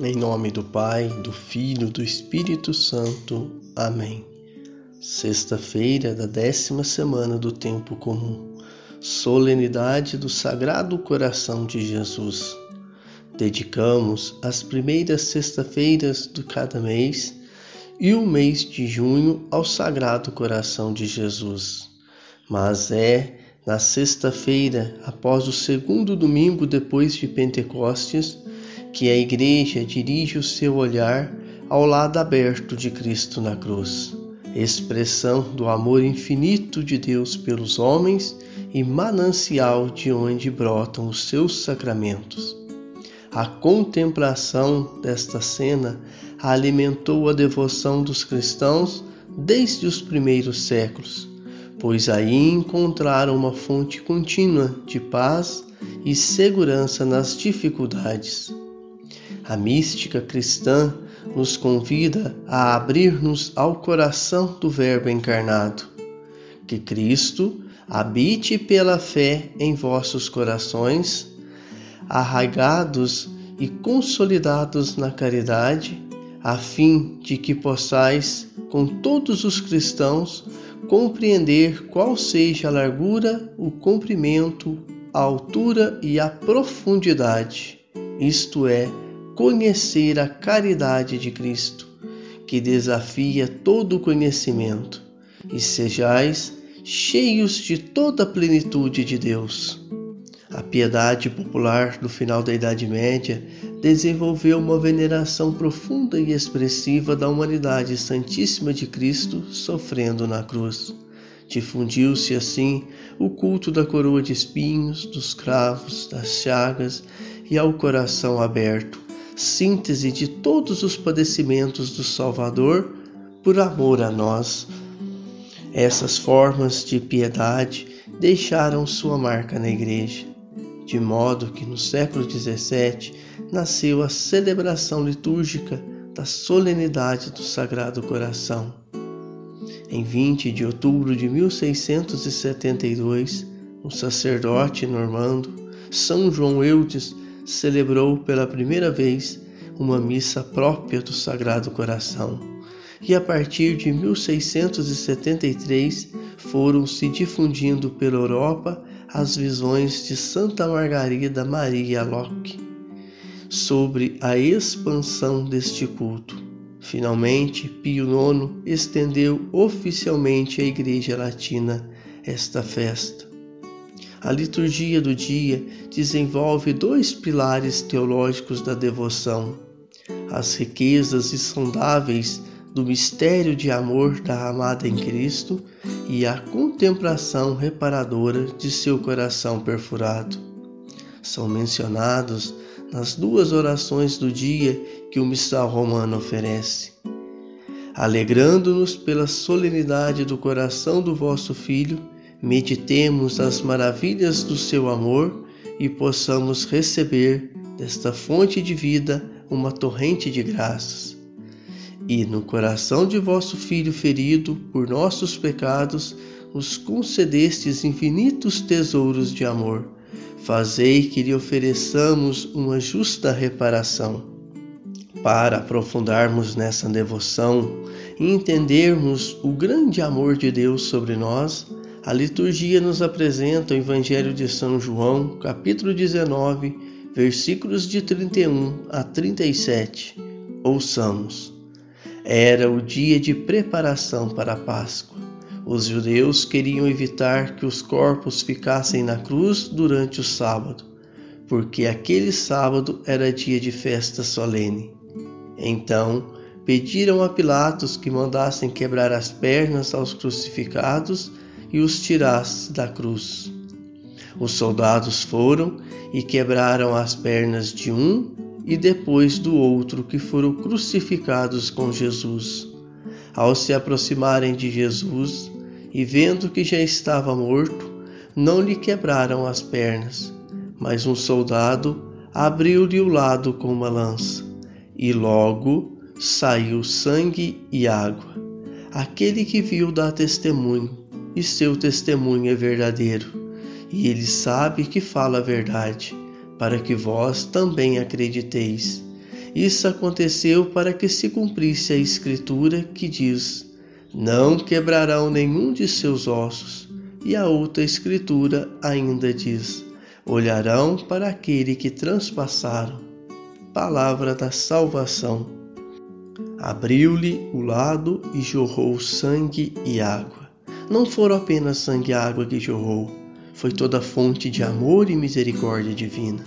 Em nome do Pai, do Filho, do Espírito Santo. Amém. Sexta-feira da décima semana do Tempo Comum. Solenidade do Sagrado Coração de Jesus. Dedicamos as primeiras sexta-feiras de cada mês e o mês de junho ao Sagrado Coração de Jesus. Mas é na sexta-feira, após o segundo domingo depois de Pentecostes, que a Igreja dirige o seu olhar ao lado aberto de Cristo na cruz, expressão do amor infinito de Deus pelos homens e manancial de onde brotam os seus sacramentos. A contemplação desta cena alimentou a devoção dos cristãos desde os primeiros séculos, pois aí encontraram uma fonte contínua de paz e segurança nas dificuldades. A mística cristã nos convida a abrir-nos ao coração do Verbo encarnado. Que Cristo habite pela fé em vossos corações, arraigados e consolidados na caridade, a fim de que possais, com todos os cristãos, compreender qual seja a largura, o comprimento, a altura e a profundidade, isto é, conhecer a caridade de Cristo, que desafia todo o conhecimento, e sejais cheios de toda a plenitude de Deus. A piedade popular do final da Idade Média desenvolveu uma veneração profunda e expressiva da humanidade santíssima de Cristo sofrendo na cruz. Difundiu-se assim o culto da coroa de espinhos, dos cravos, das chagas e ao coração aberto, síntese de todos os padecimentos do Salvador por amor a nós. Essas formas de piedade deixaram sua marca na Igreja, de modo que no século XVII nasceu a celebração litúrgica da solenidade do Sagrado Coração. Em 20 de outubro de 1672, o sacerdote normando São João Eudes celebrou pela primeira vez uma missa própria do Sagrado Coração. E a partir de 1673 foram se difundindo pela Europa as visões de Santa Margarida Maria Locke sobre a expansão deste culto. Finalmente, Pio IX estendeu oficialmente à Igreja Latina esta festa. A liturgia do dia desenvolve dois pilares teológicos da devoção: as riquezas insondáveis do mistério de amor da amada em Cristo e a contemplação reparadora de seu coração perfurado. São mencionados nas duas orações do dia que o missal romano oferece. Alegrando-nos pela solenidade do coração do vosso Filho, meditemos as maravilhas do seu amor e possamos receber desta fonte de vida uma torrente de graças. E no coração de vosso Filho ferido por nossos pecados, os concedestes infinitos tesouros de amor. Fazei que lhe ofereçamos uma justa reparação. Para aprofundarmos nessa devoção e entendermos o grande amor de Deus sobre nós, a liturgia nos apresenta o Evangelho de São João, capítulo 19, versículos de 31 a 37. Ouçamos. Era o dia de preparação para a Páscoa. Os judeus queriam evitar que os corpos ficassem na cruz durante o sábado, porque aquele sábado era dia de festa solene. Então, pediram a Pilatos que mandassem quebrar as pernas aos crucificados e os tirasse da cruz. Os soldados foram e quebraram as pernas de um e depois do outro que foram crucificados com Jesus. Ao se aproximarem de Jesus e vendo que já estava morto, não lhe quebraram as pernas, mas um soldado abriu-lhe o lado com uma lança, e logo saiu sangue e água. Aquele que viu dá testemunho e seu testemunho é verdadeiro, e ele sabe que fala a verdade, para que vós também acrediteis. Isso aconteceu para que se cumprisse a Escritura que diz: Não quebrarão nenhum de seus ossos. E a outra Escritura ainda diz: Olharão para aquele que transpassaram. Palavra da salvação. Abriu-lhe o lado e jorrou sangue e água. Não foram apenas sangue e água que jorrou, foi toda fonte de amor e misericórdia divina.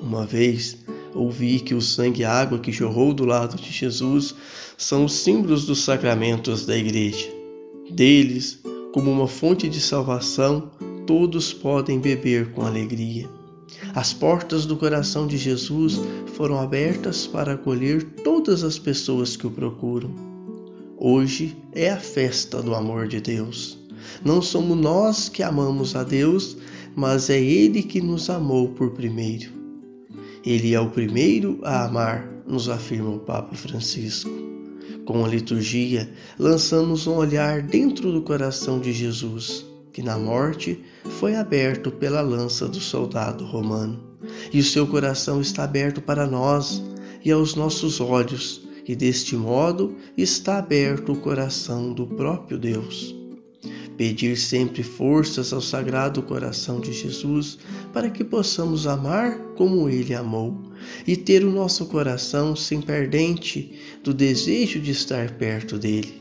Uma vez ouvi que o sangue e água que jorrou do lado de Jesus são os símbolos dos sacramentos da Igreja. Deles, como uma fonte de salvação, todos podem beber com alegria. As portas do coração de Jesus foram abertas para acolher todas as pessoas que o procuram. Hoje é a festa do amor de Deus. Não somos nós que amamos a Deus, mas é Ele que nos amou por primeiro. Ele é o primeiro a amar, nos afirma o Papa Francisco. Com a liturgia, lançamos um olhar dentro do coração de Jesus, que na morte foi aberto pela lança do soldado romano. E o seu coração está aberto para nós e aos nossos olhos, e deste modo está aberto o coração do próprio Deus pedir sempre forças ao Sagrado Coração de Jesus para que possamos amar como Ele amou e ter o nosso coração sem perdente do desejo de estar perto dele.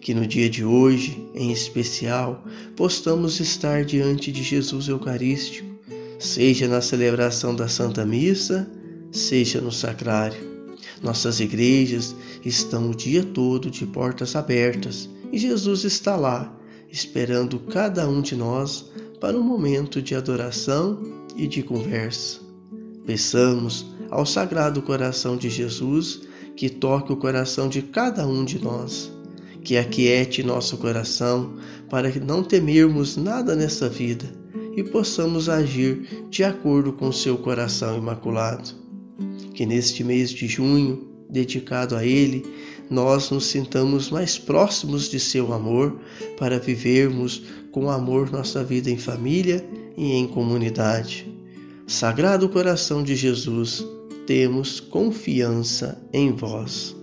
Que no dia de hoje, em especial, possamos estar diante de Jesus Eucarístico, seja na celebração da Santa Missa, seja no sacrário. Nossas igrejas estão o dia todo de portas abertas e Jesus está lá esperando cada um de nós para um momento de adoração e de conversa. Peçamos ao Sagrado Coração de Jesus que toque o coração de cada um de nós, que aquiete nosso coração para que não temermos nada nessa vida e possamos agir de acordo com seu coração imaculado. Que neste mês de junho, dedicado a Ele, nós nos sintamos mais próximos de seu amor para vivermos com amor nossa vida em família e em comunidade. Sagrado coração de Jesus, temos confiança em vós.